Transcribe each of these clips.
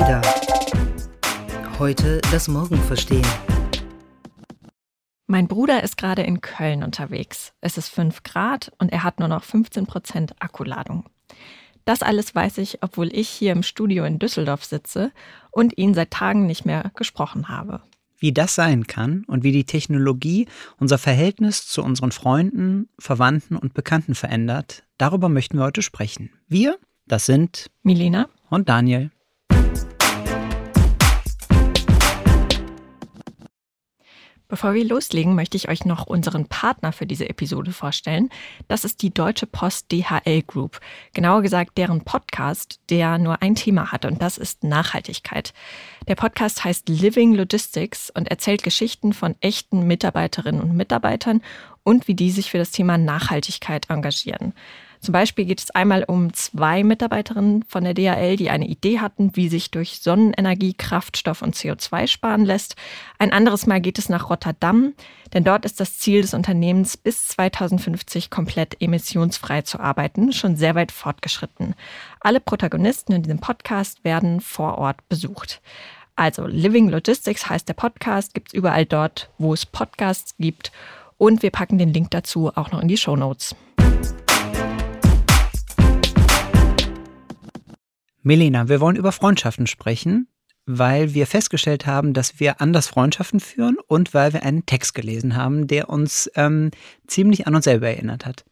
Ada. Heute das Morgen verstehen. Mein Bruder ist gerade in Köln unterwegs. Es ist 5 Grad und er hat nur noch 15 Prozent Akkuladung. Das alles weiß ich, obwohl ich hier im Studio in Düsseldorf sitze und ihn seit Tagen nicht mehr gesprochen habe. Wie das sein kann und wie die Technologie unser Verhältnis zu unseren Freunden, Verwandten und Bekannten verändert, darüber möchten wir heute sprechen. Wir, das sind Milena und Daniel. Bevor wir loslegen, möchte ich euch noch unseren Partner für diese Episode vorstellen. Das ist die Deutsche Post DHL Group. Genauer gesagt deren Podcast, der nur ein Thema hat und das ist Nachhaltigkeit. Der Podcast heißt Living Logistics und erzählt Geschichten von echten Mitarbeiterinnen und Mitarbeitern und wie die sich für das Thema Nachhaltigkeit engagieren. Zum Beispiel geht es einmal um zwei Mitarbeiterinnen von der DHL, die eine Idee hatten, wie sich durch Sonnenenergie Kraftstoff und CO2 sparen lässt. Ein anderes Mal geht es nach Rotterdam, denn dort ist das Ziel des Unternehmens, bis 2050 komplett emissionsfrei zu arbeiten, schon sehr weit fortgeschritten. Alle Protagonisten in diesem Podcast werden vor Ort besucht. Also Living Logistics heißt der Podcast, gibt es überall dort, wo es Podcasts gibt. Und wir packen den Link dazu auch noch in die Show Notes. Melina, wir wollen über Freundschaften sprechen, weil wir festgestellt haben, dass wir anders Freundschaften führen und weil wir einen Text gelesen haben, der uns ähm, ziemlich an uns selber erinnert hat.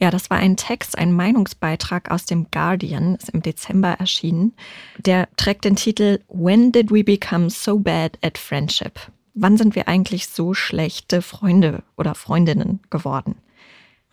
Ja, das war ein Text, ein Meinungsbeitrag aus dem Guardian, ist im Dezember erschienen. Der trägt den Titel When did we become so bad at friendship? Wann sind wir eigentlich so schlechte Freunde oder Freundinnen geworden?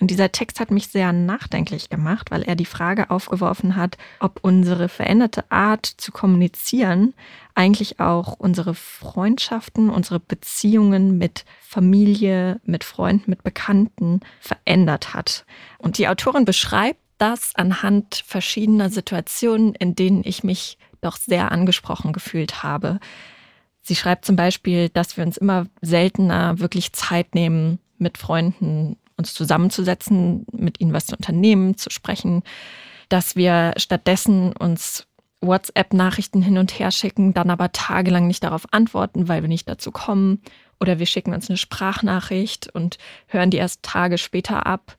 Und dieser Text hat mich sehr nachdenklich gemacht, weil er die Frage aufgeworfen hat, ob unsere veränderte Art zu kommunizieren eigentlich auch unsere Freundschaften, unsere Beziehungen mit Familie, mit Freunden, mit Bekannten verändert hat. Und die Autorin beschreibt das anhand verschiedener Situationen, in denen ich mich doch sehr angesprochen gefühlt habe. Sie schreibt zum Beispiel, dass wir uns immer seltener wirklich Zeit nehmen, mit Freunden uns zusammenzusetzen, mit ihnen was zu unternehmen, zu sprechen, dass wir stattdessen uns WhatsApp-Nachrichten hin und her schicken, dann aber tagelang nicht darauf antworten, weil wir nicht dazu kommen. Oder wir schicken uns eine Sprachnachricht und hören die erst Tage später ab,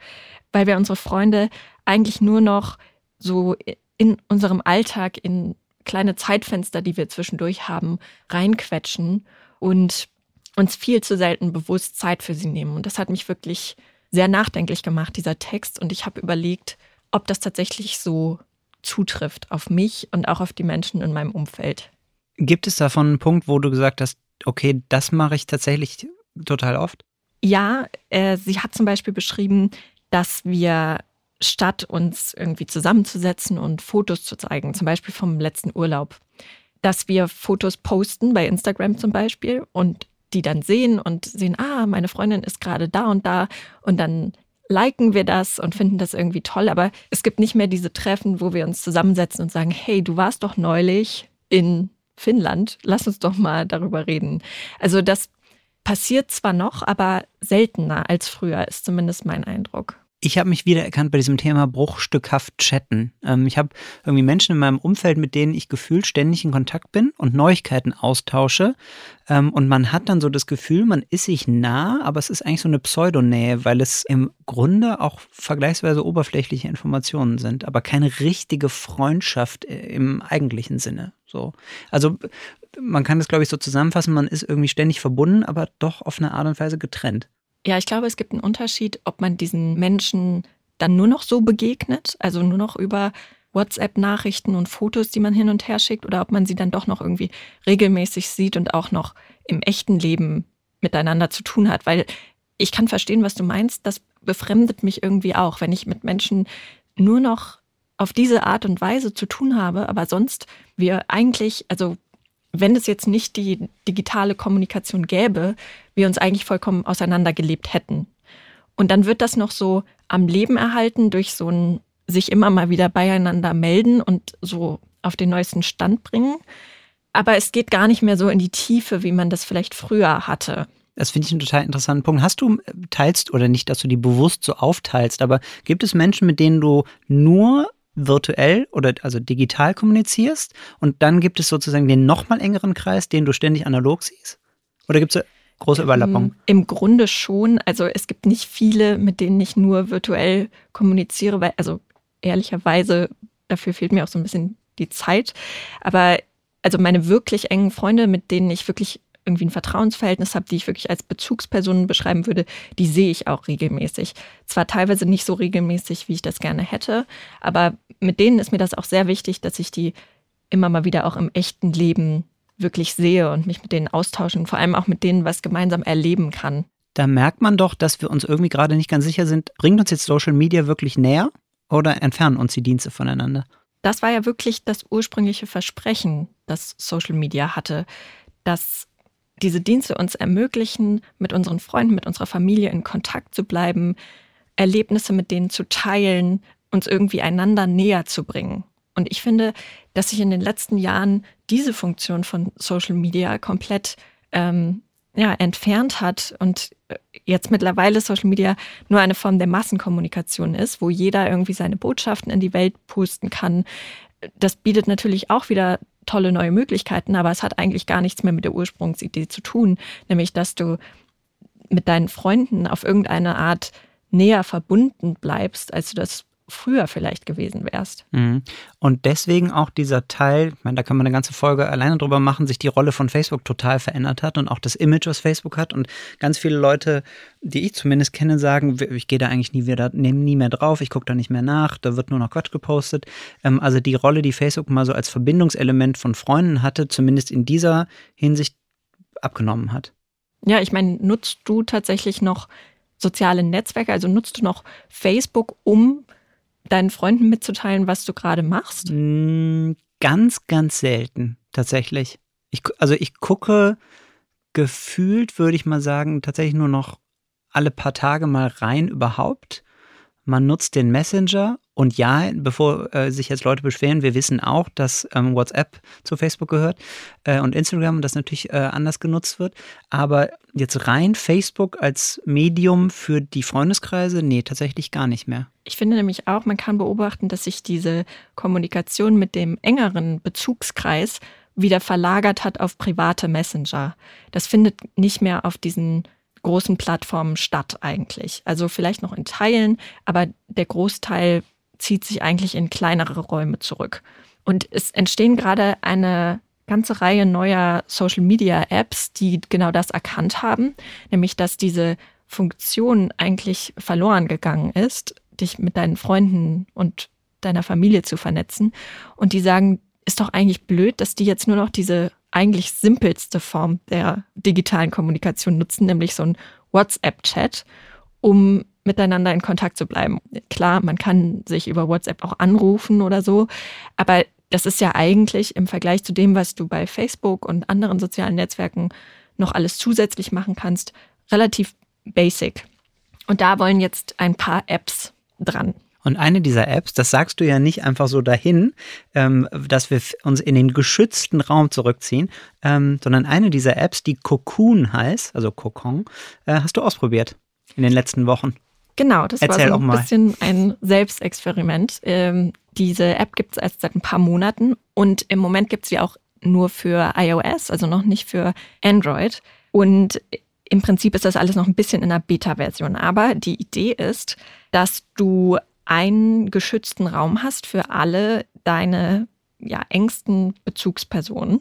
weil wir unsere Freunde eigentlich nur noch so in unserem Alltag in kleine Zeitfenster, die wir zwischendurch haben, reinquetschen und uns viel zu selten bewusst Zeit für sie nehmen. Und das hat mich wirklich sehr nachdenklich gemacht, dieser Text. Und ich habe überlegt, ob das tatsächlich so zutrifft auf mich und auch auf die Menschen in meinem Umfeld. Gibt es davon einen Punkt, wo du gesagt hast, okay, das mache ich tatsächlich total oft? Ja, äh, sie hat zum Beispiel beschrieben, dass wir statt uns irgendwie zusammenzusetzen und Fotos zu zeigen, zum Beispiel vom letzten Urlaub, dass wir Fotos posten bei Instagram zum Beispiel und die dann sehen und sehen, ah, meine Freundin ist gerade da und da und dann liken wir das und finden das irgendwie toll. Aber es gibt nicht mehr diese Treffen, wo wir uns zusammensetzen und sagen, hey, du warst doch neulich in Finnland, lass uns doch mal darüber reden. Also das passiert zwar noch, aber seltener als früher, ist zumindest mein Eindruck. Ich habe mich wiedererkannt bei diesem Thema bruchstückhaft chatten. Ähm, ich habe irgendwie Menschen in meinem Umfeld, mit denen ich gefühlt ständig in Kontakt bin und Neuigkeiten austausche. Ähm, und man hat dann so das Gefühl, man ist sich nah, aber es ist eigentlich so eine Pseudonähe, weil es im Grunde auch vergleichsweise oberflächliche Informationen sind, aber keine richtige Freundschaft äh, im eigentlichen Sinne. So. Also man kann das, glaube ich, so zusammenfassen, man ist irgendwie ständig verbunden, aber doch auf eine Art und Weise getrennt. Ja, ich glaube, es gibt einen Unterschied, ob man diesen Menschen dann nur noch so begegnet, also nur noch über WhatsApp-Nachrichten und Fotos, die man hin und her schickt, oder ob man sie dann doch noch irgendwie regelmäßig sieht und auch noch im echten Leben miteinander zu tun hat. Weil ich kann verstehen, was du meinst. Das befremdet mich irgendwie auch, wenn ich mit Menschen nur noch auf diese Art und Weise zu tun habe, aber sonst wir eigentlich, also wenn es jetzt nicht die digitale Kommunikation gäbe, wir uns eigentlich vollkommen auseinandergelebt hätten. Und dann wird das noch so am Leben erhalten durch so ein sich immer mal wieder beieinander melden und so auf den neuesten Stand bringen. Aber es geht gar nicht mehr so in die Tiefe, wie man das vielleicht früher hatte. Das finde ich einen total interessanten Punkt. Hast du, teilst oder nicht, dass du die bewusst so aufteilst, aber gibt es Menschen, mit denen du nur virtuell oder also digital kommunizierst und dann gibt es sozusagen den nochmal engeren Kreis, den du ständig analog siehst? Oder gibt es große Überlappung? Im, Im Grunde schon. Also es gibt nicht viele, mit denen ich nur virtuell kommuniziere, weil, also ehrlicherweise, dafür fehlt mir auch so ein bisschen die Zeit. Aber also meine wirklich engen Freunde, mit denen ich wirklich irgendwie ein Vertrauensverhältnis habe, die ich wirklich als Bezugspersonen beschreiben würde, die sehe ich auch regelmäßig. Zwar teilweise nicht so regelmäßig, wie ich das gerne hätte, aber mit denen ist mir das auch sehr wichtig, dass ich die immer mal wieder auch im echten Leben wirklich sehe und mich mit denen austauschen, vor allem auch mit denen was gemeinsam erleben kann. Da merkt man doch, dass wir uns irgendwie gerade nicht ganz sicher sind, bringt uns jetzt Social Media wirklich näher oder entfernen uns die Dienste voneinander? Das war ja wirklich das ursprüngliche Versprechen, das Social Media hatte, dass diese Dienste uns ermöglichen, mit unseren Freunden, mit unserer Familie in Kontakt zu bleiben, Erlebnisse mit denen zu teilen, uns irgendwie einander näher zu bringen. Und ich finde, dass sich in den letzten Jahren diese Funktion von Social Media komplett ähm, ja, entfernt hat und äh, jetzt mittlerweile Social Media nur eine Form der Massenkommunikation ist, wo jeder irgendwie seine Botschaften in die Welt pusten kann. Das bietet natürlich auch wieder tolle neue Möglichkeiten, aber es hat eigentlich gar nichts mehr mit der Ursprungsidee zu tun, nämlich dass du mit deinen Freunden auf irgendeine Art näher verbunden bleibst, als du das früher vielleicht gewesen wärst. Mhm. Und deswegen auch dieser Teil, ich meine, da kann man eine ganze Folge alleine drüber machen, sich die Rolle von Facebook total verändert hat und auch das Image, was Facebook hat. Und ganz viele Leute, die ich zumindest kenne, sagen, ich gehe da eigentlich nie wieder, nehme nie mehr drauf, ich gucke da nicht mehr nach, da wird nur noch Quatsch gepostet. Ähm, also die Rolle, die Facebook mal so als Verbindungselement von Freunden hatte, zumindest in dieser Hinsicht abgenommen hat. Ja, ich meine, nutzt du tatsächlich noch soziale Netzwerke, also nutzt du noch Facebook, um deinen Freunden mitzuteilen, was du gerade machst? Mm, ganz, ganz selten, tatsächlich. Ich, also ich gucke gefühlt, würde ich mal sagen, tatsächlich nur noch alle paar Tage mal rein überhaupt. Man nutzt den Messenger und ja, bevor äh, sich jetzt Leute beschweren, wir wissen auch, dass ähm, WhatsApp zu Facebook gehört äh, und Instagram das natürlich äh, anders genutzt wird. Aber jetzt rein Facebook als Medium für die Freundeskreise, nee, tatsächlich gar nicht mehr. Ich finde nämlich auch, man kann beobachten, dass sich diese Kommunikation mit dem engeren Bezugskreis wieder verlagert hat auf private Messenger. Das findet nicht mehr auf diesen großen Plattformen statt eigentlich. Also vielleicht noch in Teilen, aber der Großteil zieht sich eigentlich in kleinere Räume zurück. Und es entstehen gerade eine ganze Reihe neuer Social-Media-Apps, die genau das erkannt haben, nämlich dass diese Funktion eigentlich verloren gegangen ist, dich mit deinen Freunden und deiner Familie zu vernetzen. Und die sagen, ist doch eigentlich blöd, dass die jetzt nur noch diese eigentlich simpelste Form der digitalen Kommunikation nutzen, nämlich so ein WhatsApp-Chat, um miteinander in Kontakt zu bleiben. Klar, man kann sich über WhatsApp auch anrufen oder so, aber das ist ja eigentlich im Vergleich zu dem, was du bei Facebook und anderen sozialen Netzwerken noch alles zusätzlich machen kannst, relativ basic. Und da wollen jetzt ein paar Apps dran. Und eine dieser Apps, das sagst du ja nicht einfach so dahin, ähm, dass wir uns in den geschützten Raum zurückziehen, ähm, sondern eine dieser Apps, die Cocoon heißt, also Cocon, äh, hast du ausprobiert in den letzten Wochen. Genau, das Erzähl war so ein bisschen ein Selbstexperiment. Ähm, diese App gibt es erst seit ein paar Monaten und im Moment gibt es sie auch nur für iOS, also noch nicht für Android. Und im Prinzip ist das alles noch ein bisschen in der Beta-Version. Aber die Idee ist, dass du einen geschützten Raum hast für alle deine ja, engsten Bezugspersonen.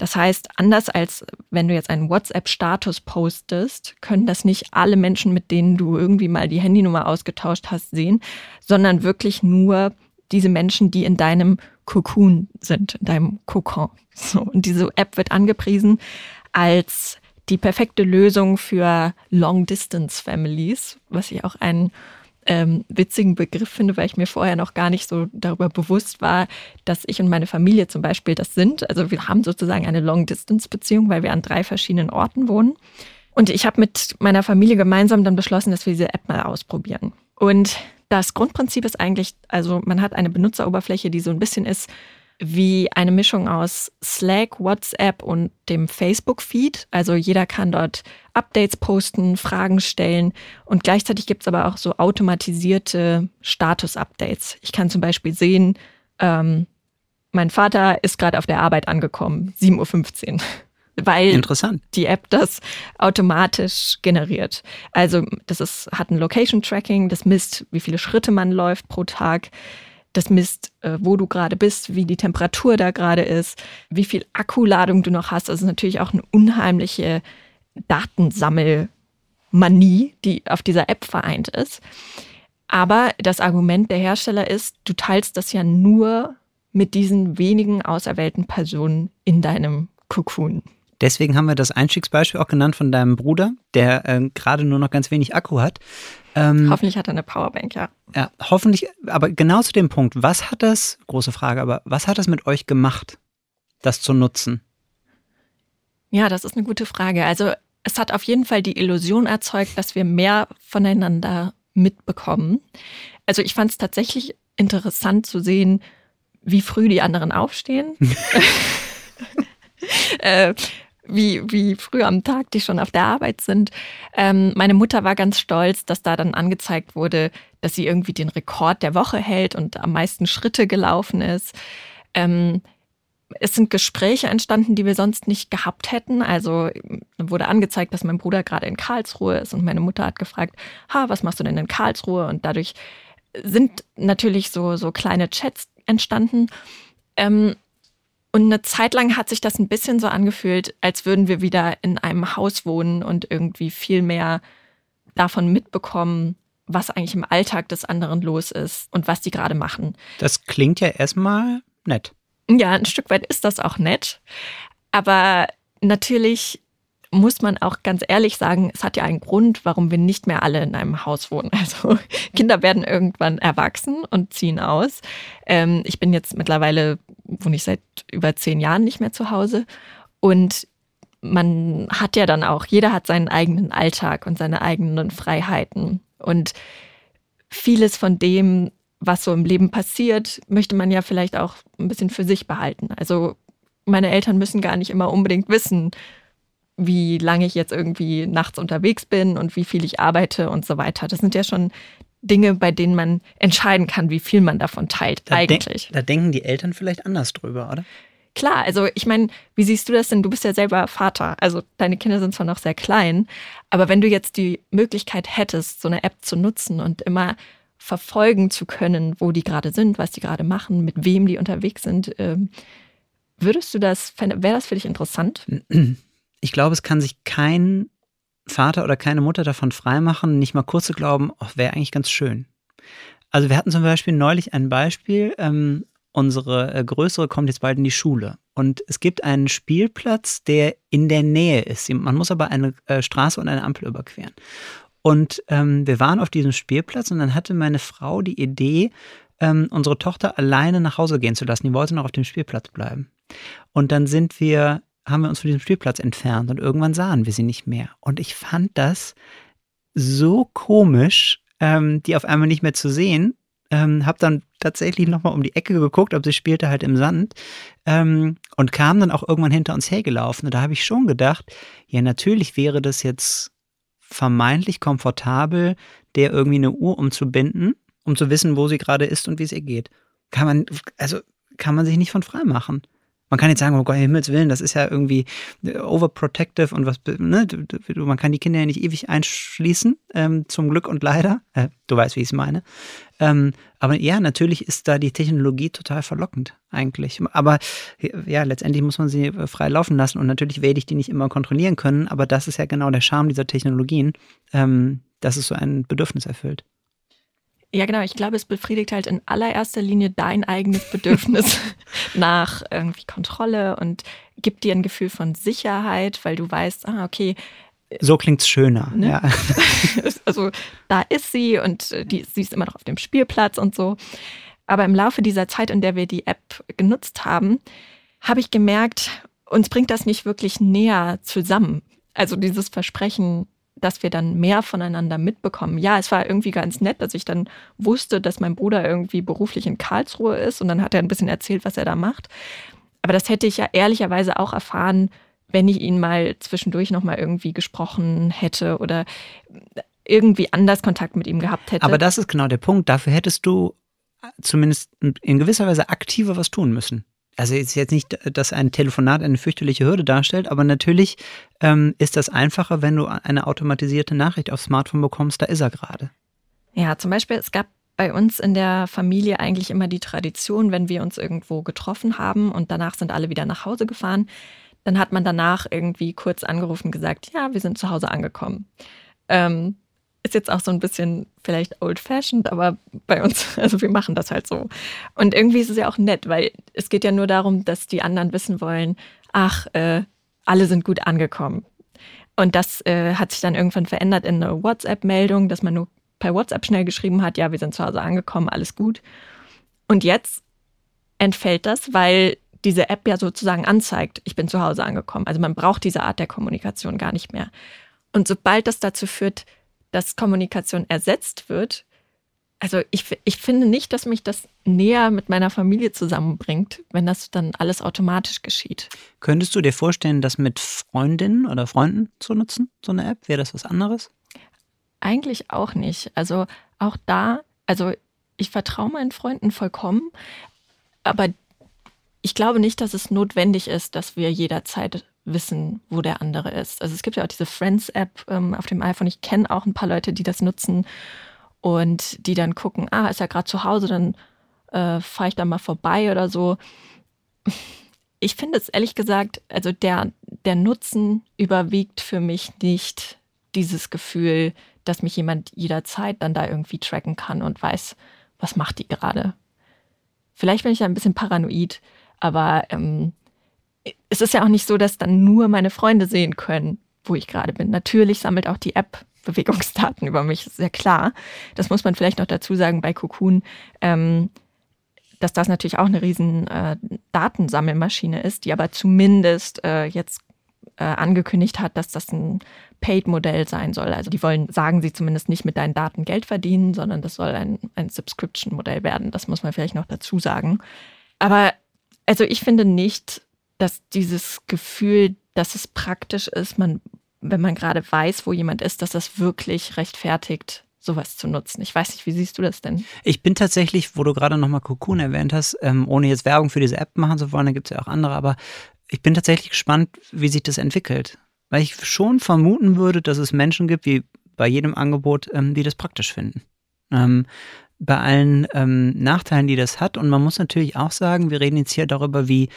Das heißt, anders als wenn du jetzt einen WhatsApp-Status postest, können das nicht alle Menschen, mit denen du irgendwie mal die Handynummer ausgetauscht hast, sehen, sondern wirklich nur diese Menschen, die in deinem Cocoon sind, in deinem Kokon. So, und diese App wird angepriesen als die perfekte Lösung für Long-Distance-Families, was ich auch einen ähm, witzigen Begriff finde, weil ich mir vorher noch gar nicht so darüber bewusst war, dass ich und meine Familie zum Beispiel das sind. Also wir haben sozusagen eine Long-Distance-Beziehung, weil wir an drei verschiedenen Orten wohnen. Und ich habe mit meiner Familie gemeinsam dann beschlossen, dass wir diese App mal ausprobieren. Und das Grundprinzip ist eigentlich, also man hat eine Benutzeroberfläche, die so ein bisschen ist wie eine Mischung aus Slack, WhatsApp und dem Facebook-Feed. Also jeder kann dort Updates posten, Fragen stellen und gleichzeitig gibt es aber auch so automatisierte Status-Updates. Ich kann zum Beispiel sehen, ähm, mein Vater ist gerade auf der Arbeit angekommen, 7.15 Uhr. Weil Interessant. die App das automatisch generiert. Also das ist, hat ein Location-Tracking, das misst, wie viele Schritte man läuft pro Tag. Das misst, äh, wo du gerade bist, wie die Temperatur da gerade ist, wie viel Akkuladung du noch hast. Das ist natürlich auch eine unheimliche Datensammelmanie, die auf dieser App vereint ist. Aber das Argument der Hersteller ist, du teilst das ja nur mit diesen wenigen auserwählten Personen in deinem Cocoon. Deswegen haben wir das Einstiegsbeispiel auch genannt von deinem Bruder, der äh, gerade nur noch ganz wenig Akku hat. Ähm, hoffentlich hat er eine Powerbank, ja. Ja, hoffentlich, aber genau zu dem Punkt, was hat das, große Frage, aber was hat das mit euch gemacht, das zu nutzen? Ja, das ist eine gute Frage. Also es hat auf jeden Fall die Illusion erzeugt, dass wir mehr voneinander mitbekommen. Also ich fand es tatsächlich interessant zu sehen, wie früh die anderen aufstehen. äh, wie, wie früh am Tag die schon auf der Arbeit sind. Ähm, meine Mutter war ganz stolz, dass da dann angezeigt wurde, dass sie irgendwie den Rekord der Woche hält und am meisten Schritte gelaufen ist. Ähm, es sind Gespräche entstanden, die wir sonst nicht gehabt hätten. Also wurde angezeigt, dass mein Bruder gerade in Karlsruhe ist und meine Mutter hat gefragt, ha, was machst du denn in Karlsruhe? Und dadurch sind natürlich so, so kleine Chats entstanden. Ähm, und eine Zeit lang hat sich das ein bisschen so angefühlt, als würden wir wieder in einem Haus wohnen und irgendwie viel mehr davon mitbekommen, was eigentlich im Alltag des anderen los ist und was die gerade machen. Das klingt ja erstmal nett. Ja, ein Stück weit ist das auch nett. Aber natürlich muss man auch ganz ehrlich sagen, es hat ja einen Grund, warum wir nicht mehr alle in einem Haus wohnen. Also Kinder werden irgendwann erwachsen und ziehen aus. Ähm, ich bin jetzt mittlerweile, wohne ich seit über zehn Jahren nicht mehr zu Hause. Und man hat ja dann auch, jeder hat seinen eigenen Alltag und seine eigenen Freiheiten. Und vieles von dem, was so im Leben passiert, möchte man ja vielleicht auch ein bisschen für sich behalten. Also meine Eltern müssen gar nicht immer unbedingt wissen, wie lange ich jetzt irgendwie nachts unterwegs bin und wie viel ich arbeite und so weiter. Das sind ja schon Dinge, bei denen man entscheiden kann, wie viel man davon teilt, da eigentlich. De da denken die Eltern vielleicht anders drüber, oder? Klar, also ich meine, wie siehst du das denn? Du bist ja selber Vater. Also deine Kinder sind zwar noch sehr klein, aber wenn du jetzt die Möglichkeit hättest, so eine App zu nutzen und immer verfolgen zu können, wo die gerade sind, was die gerade machen, mit wem die unterwegs sind, ähm, würdest du das, wäre das für dich interessant? ich glaube, es kann sich kein Vater oder keine Mutter davon freimachen, nicht mal kurz zu glauben, oh, wäre eigentlich ganz schön. Also wir hatten zum Beispiel neulich ein Beispiel, ähm, unsere äh, Größere kommt jetzt bald in die Schule und es gibt einen Spielplatz, der in der Nähe ist. Man muss aber eine äh, Straße und eine Ampel überqueren. Und ähm, wir waren auf diesem Spielplatz und dann hatte meine Frau die Idee, ähm, unsere Tochter alleine nach Hause gehen zu lassen. Die wollte noch auf dem Spielplatz bleiben. Und dann sind wir haben wir uns von diesem Spielplatz entfernt und irgendwann sahen wir sie nicht mehr. Und ich fand das so komisch, ähm, die auf einmal nicht mehr zu sehen. Ähm, hab dann tatsächlich nochmal um die Ecke geguckt, ob sie spielte halt im Sand ähm, und kam dann auch irgendwann hinter uns hergelaufen. Und da habe ich schon gedacht, ja, natürlich wäre das jetzt vermeintlich komfortabel, der irgendwie eine Uhr umzubinden, um zu wissen, wo sie gerade ist und wie es ihr geht. Kann man, also kann man sich nicht von frei machen. Man kann jetzt sagen, oh Gott, Himmels Willen, das ist ja irgendwie äh, overprotective und was, ne, man kann die Kinder ja nicht ewig einschließen, ähm, zum Glück und leider. Äh, du weißt, wie ich es meine. Ähm, aber ja, natürlich ist da die Technologie total verlockend, eigentlich. Aber ja, letztendlich muss man sie äh, frei laufen lassen und natürlich werde ich die nicht immer kontrollieren können, aber das ist ja genau der Charme dieser Technologien, ähm, dass es so ein Bedürfnis erfüllt. Ja, genau. Ich glaube, es befriedigt halt in allererster Linie dein eigenes Bedürfnis nach irgendwie Kontrolle und gibt dir ein Gefühl von Sicherheit, weil du weißt, ah, okay. So klingt's schöner, ne? ja. also da ist sie und äh, die, sie ist immer noch auf dem Spielplatz und so. Aber im Laufe dieser Zeit, in der wir die App genutzt haben, habe ich gemerkt, uns bringt das nicht wirklich näher zusammen. Also dieses Versprechen, dass wir dann mehr voneinander mitbekommen. Ja, es war irgendwie ganz nett, dass ich dann wusste, dass mein Bruder irgendwie beruflich in Karlsruhe ist und dann hat er ein bisschen erzählt, was er da macht. Aber das hätte ich ja ehrlicherweise auch erfahren, wenn ich ihn mal zwischendurch nochmal irgendwie gesprochen hätte oder irgendwie anders Kontakt mit ihm gehabt hätte. Aber das ist genau der Punkt. Dafür hättest du zumindest in gewisser Weise aktiver was tun müssen. Also ist jetzt nicht, dass ein Telefonat eine fürchterliche Hürde darstellt, aber natürlich ähm, ist das einfacher, wenn du eine automatisierte Nachricht aufs Smartphone bekommst, da ist er gerade. Ja, zum Beispiel, es gab bei uns in der Familie eigentlich immer die Tradition, wenn wir uns irgendwo getroffen haben und danach sind alle wieder nach Hause gefahren, dann hat man danach irgendwie kurz angerufen und gesagt, ja, wir sind zu Hause angekommen. Ähm, ist jetzt auch so ein bisschen vielleicht old-fashioned, aber bei uns, also wir machen das halt so. Und irgendwie ist es ja auch nett, weil es geht ja nur darum, dass die anderen wissen wollen, ach, äh, alle sind gut angekommen. Und das äh, hat sich dann irgendwann verändert in eine WhatsApp-Meldung, dass man nur per WhatsApp schnell geschrieben hat, ja, wir sind zu Hause angekommen, alles gut. Und jetzt entfällt das, weil diese App ja sozusagen anzeigt, ich bin zu Hause angekommen. Also man braucht diese Art der Kommunikation gar nicht mehr. Und sobald das dazu führt, dass Kommunikation ersetzt wird, also ich, ich finde nicht, dass mich das näher mit meiner Familie zusammenbringt, wenn das dann alles automatisch geschieht. Könntest du dir vorstellen, das mit Freundinnen oder Freunden zu nutzen, so eine App? Wäre das was anderes? Eigentlich auch nicht. Also auch da, also ich vertraue meinen Freunden vollkommen, aber ich glaube nicht, dass es notwendig ist, dass wir jederzeit wissen, wo der andere ist. Also es gibt ja auch diese Friends-App ähm, auf dem iPhone. Ich kenne auch ein paar Leute, die das nutzen und die dann gucken, ah, ist er gerade zu Hause, dann äh, fahre ich da mal vorbei oder so. Ich finde es ehrlich gesagt, also der, der Nutzen überwiegt für mich nicht dieses Gefühl, dass mich jemand jederzeit dann da irgendwie tracken kann und weiß, was macht die gerade. Vielleicht bin ich da ein bisschen paranoid, aber ähm, es ist ja auch nicht so, dass dann nur meine Freunde sehen können, wo ich gerade bin. Natürlich sammelt auch die App Bewegungsdaten über mich, sehr klar. Das muss man vielleicht noch dazu sagen bei Cocoon, ähm, dass das natürlich auch eine riesen äh, Datensammelmaschine ist, die aber zumindest äh, jetzt äh, angekündigt hat, dass das ein Paid-Modell sein soll. Also die wollen, sagen sie zumindest nicht mit deinen Daten Geld verdienen, sondern das soll ein, ein Subscription-Modell werden. Das muss man vielleicht noch dazu sagen. Aber also ich finde nicht, dass dieses Gefühl, dass es praktisch ist, man, wenn man gerade weiß, wo jemand ist, dass das wirklich rechtfertigt, sowas zu nutzen. Ich weiß nicht, wie siehst du das denn? Ich bin tatsächlich, wo du gerade nochmal Cocoon erwähnt hast, ähm, ohne jetzt Werbung für diese App machen zu wollen, da gibt es ja auch andere, aber ich bin tatsächlich gespannt, wie sich das entwickelt. Weil ich schon vermuten würde, dass es Menschen gibt, wie bei jedem Angebot, ähm, die das praktisch finden. Ähm, bei allen ähm, Nachteilen, die das hat. Und man muss natürlich auch sagen, wir reden jetzt hier darüber, wie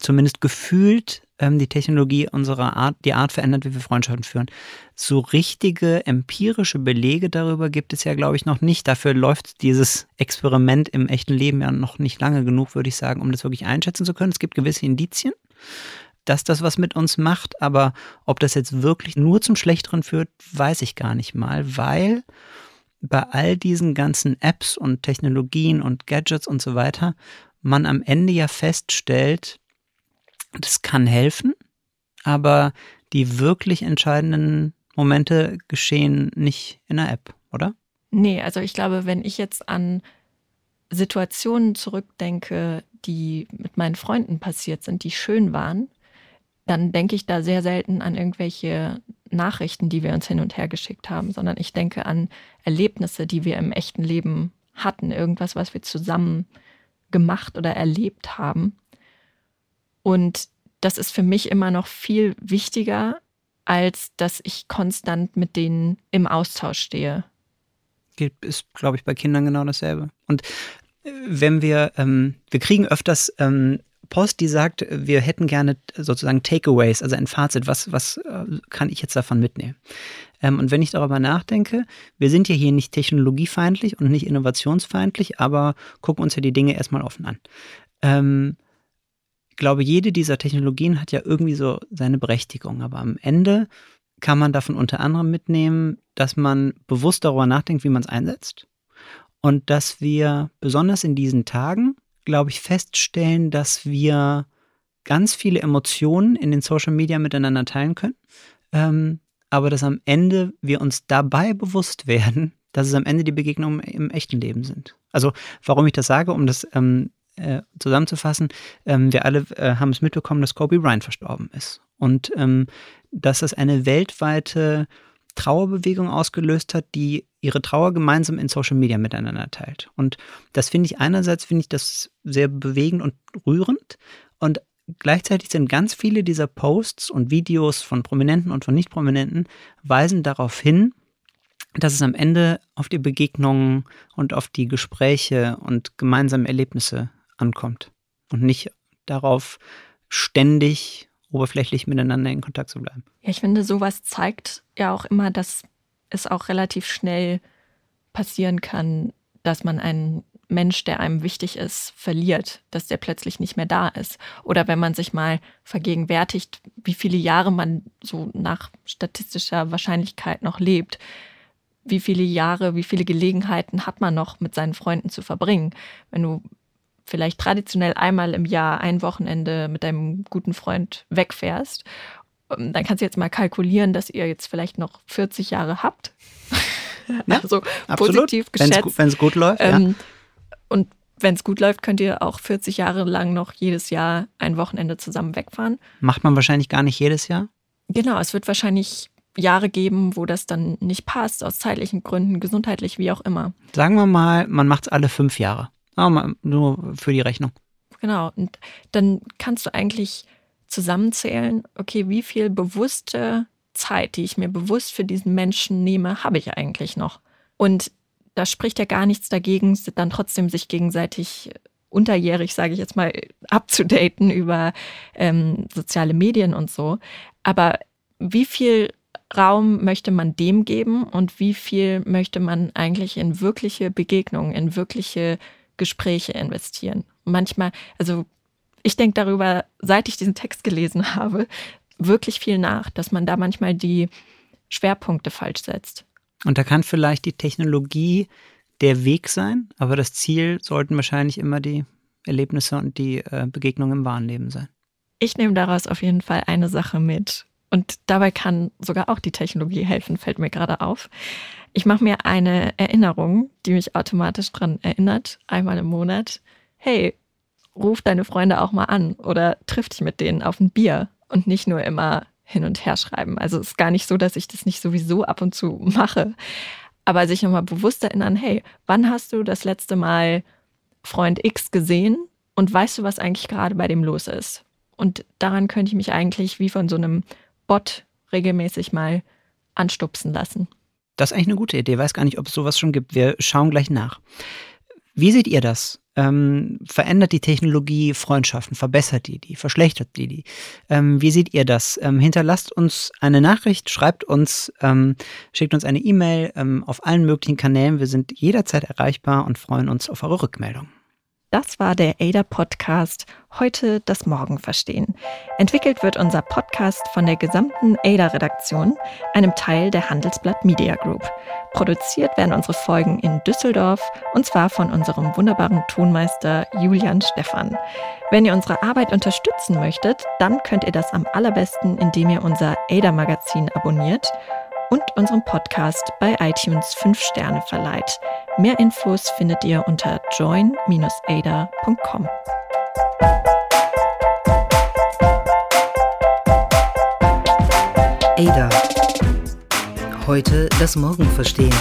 zumindest gefühlt ähm, die Technologie unserer Art, die Art verändert, wie wir Freundschaften führen. So richtige empirische Belege darüber gibt es ja, glaube ich, noch nicht. Dafür läuft dieses Experiment im echten Leben ja noch nicht lange genug, würde ich sagen, um das wirklich einschätzen zu können. Es gibt gewisse Indizien, dass das was mit uns macht, aber ob das jetzt wirklich nur zum Schlechteren führt, weiß ich gar nicht mal, weil bei all diesen ganzen Apps und Technologien und Gadgets und so weiter man am Ende ja feststellt, das kann helfen, aber die wirklich entscheidenden Momente geschehen nicht in der App, oder? Nee, also ich glaube, wenn ich jetzt an Situationen zurückdenke, die mit meinen Freunden passiert sind, die schön waren, dann denke ich da sehr selten an irgendwelche Nachrichten, die wir uns hin und her geschickt haben, sondern ich denke an Erlebnisse, die wir im echten Leben hatten, irgendwas, was wir zusammen gemacht oder erlebt haben. Und das ist für mich immer noch viel wichtiger, als dass ich konstant mit denen im Austausch stehe. Ist, glaube ich, bei Kindern genau dasselbe. Und äh, wenn wir, ähm, wir kriegen öfters ähm, Post, die sagt, wir hätten gerne sozusagen Takeaways, also ein Fazit, was, was äh, kann ich jetzt davon mitnehmen? Ähm, und wenn ich darüber nachdenke, wir sind ja hier nicht technologiefeindlich und nicht innovationsfeindlich, aber gucken uns ja die Dinge erstmal offen an. Glaube, jede dieser Technologien hat ja irgendwie so seine Berechtigung, aber am Ende kann man davon unter anderem mitnehmen, dass man bewusst darüber nachdenkt, wie man es einsetzt und dass wir besonders in diesen Tagen, glaube ich, feststellen, dass wir ganz viele Emotionen in den Social Media miteinander teilen können. Ähm, aber dass am Ende wir uns dabei bewusst werden, dass es am Ende die Begegnungen im echten Leben sind. Also warum ich das sage, um das ähm, äh, zusammenzufassen, ähm, wir alle äh, haben es mitbekommen, dass Kobe Bryant verstorben ist. Und ähm, dass es eine weltweite Trauerbewegung ausgelöst hat, die ihre Trauer gemeinsam in Social Media miteinander teilt. Und das finde ich einerseits finde ich das sehr bewegend und rührend und gleichzeitig sind ganz viele dieser Posts und Videos von Prominenten und von Nicht-Prominenten weisen darauf hin, dass es am Ende auf die Begegnungen und auf die Gespräche und gemeinsame Erlebnisse ankommt und nicht darauf, ständig oberflächlich miteinander in Kontakt zu bleiben. Ja, ich finde, sowas zeigt ja auch immer, dass es auch relativ schnell passieren kann, dass man einen Mensch, der einem wichtig ist, verliert, dass der plötzlich nicht mehr da ist. Oder wenn man sich mal vergegenwärtigt, wie viele Jahre man so nach statistischer Wahrscheinlichkeit noch lebt, wie viele Jahre, wie viele Gelegenheiten hat man noch mit seinen Freunden zu verbringen. Wenn du vielleicht traditionell einmal im Jahr ein Wochenende mit deinem guten Freund wegfährst, ähm, dann kannst du jetzt mal kalkulieren, dass ihr jetzt vielleicht noch 40 Jahre habt. Ja, also absolut. positiv geschätzt. Wenn es gut, gut, läuft. Ähm, ja. Und wenn es gut läuft, könnt ihr auch 40 Jahre lang noch jedes Jahr ein Wochenende zusammen wegfahren. Macht man wahrscheinlich gar nicht jedes Jahr? Genau, es wird wahrscheinlich Jahre geben, wo das dann nicht passt, aus zeitlichen Gründen, gesundheitlich, wie auch immer. Sagen wir mal, man macht es alle fünf Jahre. Aber nur für die Rechnung. Genau. Und dann kannst du eigentlich zusammenzählen, okay, wie viel bewusste Zeit, die ich mir bewusst für diesen Menschen nehme, habe ich eigentlich noch. Und da spricht ja gar nichts dagegen, dann trotzdem sich gegenseitig unterjährig, sage ich jetzt mal, abzudaten über ähm, soziale Medien und so. Aber wie viel Raum möchte man dem geben und wie viel möchte man eigentlich in wirkliche Begegnungen, in wirkliche Gespräche investieren? Manchmal, also ich denke darüber, seit ich diesen Text gelesen habe, wirklich viel nach, dass man da manchmal die Schwerpunkte falsch setzt. Und da kann vielleicht die Technologie der Weg sein, aber das Ziel sollten wahrscheinlich immer die Erlebnisse und die äh, Begegnungen im wahren Leben sein. Ich nehme daraus auf jeden Fall eine Sache mit. Und dabei kann sogar auch die Technologie helfen, fällt mir gerade auf. Ich mache mir eine Erinnerung, die mich automatisch daran erinnert, einmal im Monat. Hey, ruf deine Freunde auch mal an oder triff dich mit denen auf ein Bier und nicht nur immer hin und her schreiben. Also es ist gar nicht so, dass ich das nicht sowieso ab und zu mache. Aber sich nochmal bewusst erinnern, hey, wann hast du das letzte Mal Freund X gesehen und weißt du, was eigentlich gerade bei dem los ist? Und daran könnte ich mich eigentlich wie von so einem Bot regelmäßig mal anstupsen lassen. Das ist eigentlich eine gute Idee. Ich weiß gar nicht, ob es sowas schon gibt. Wir schauen gleich nach. Wie seht ihr das? Ähm, verändert die Technologie Freundschaften, verbessert die die, verschlechtert die die? Ähm, wie seht ihr das? Ähm, hinterlasst uns eine Nachricht, schreibt uns, ähm, schickt uns eine E-Mail ähm, auf allen möglichen Kanälen. Wir sind jederzeit erreichbar und freuen uns auf eure Rückmeldung. Das war der ADA Podcast Heute das Morgen verstehen. Entwickelt wird unser Podcast von der gesamten ADA Redaktion, einem Teil der Handelsblatt Media Group. Produziert werden unsere Folgen in Düsseldorf und zwar von unserem wunderbaren Tonmeister Julian Stephan. Wenn ihr unsere Arbeit unterstützen möchtet, dann könnt ihr das am allerbesten, indem ihr unser ADA Magazin abonniert und unserem Podcast bei iTunes 5 Sterne verleiht. Mehr Infos findet ihr unter join-ada.com. Ada. Heute das Morgen verstehen.